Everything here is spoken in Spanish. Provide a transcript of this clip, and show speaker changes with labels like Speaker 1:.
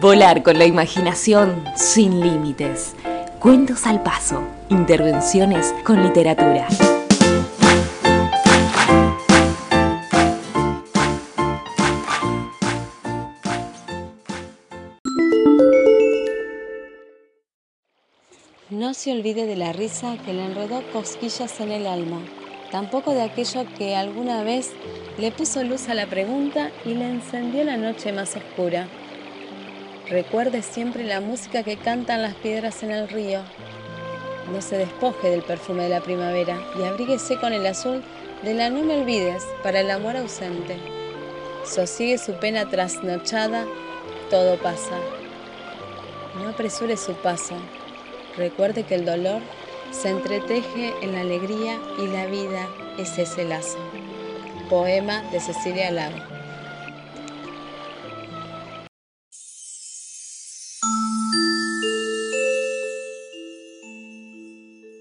Speaker 1: Volar con la imaginación sin límites. Cuentos al paso. Intervenciones con literatura.
Speaker 2: No se olvide de la risa que le enredó cosquillas en el alma, tampoco de aquello que alguna vez le puso luz a la pregunta y le encendió la noche más oscura. Recuerde siempre la música que cantan las piedras en el río. No se despoje del perfume de la primavera y abríguese con el azul de la no me olvides para el amor ausente. Sosigue su pena trasnochada, todo pasa. No apresure su paso. Recuerde que el dolor se entreteje en la alegría y la vida es ese lazo. Poema de Cecilia Lago.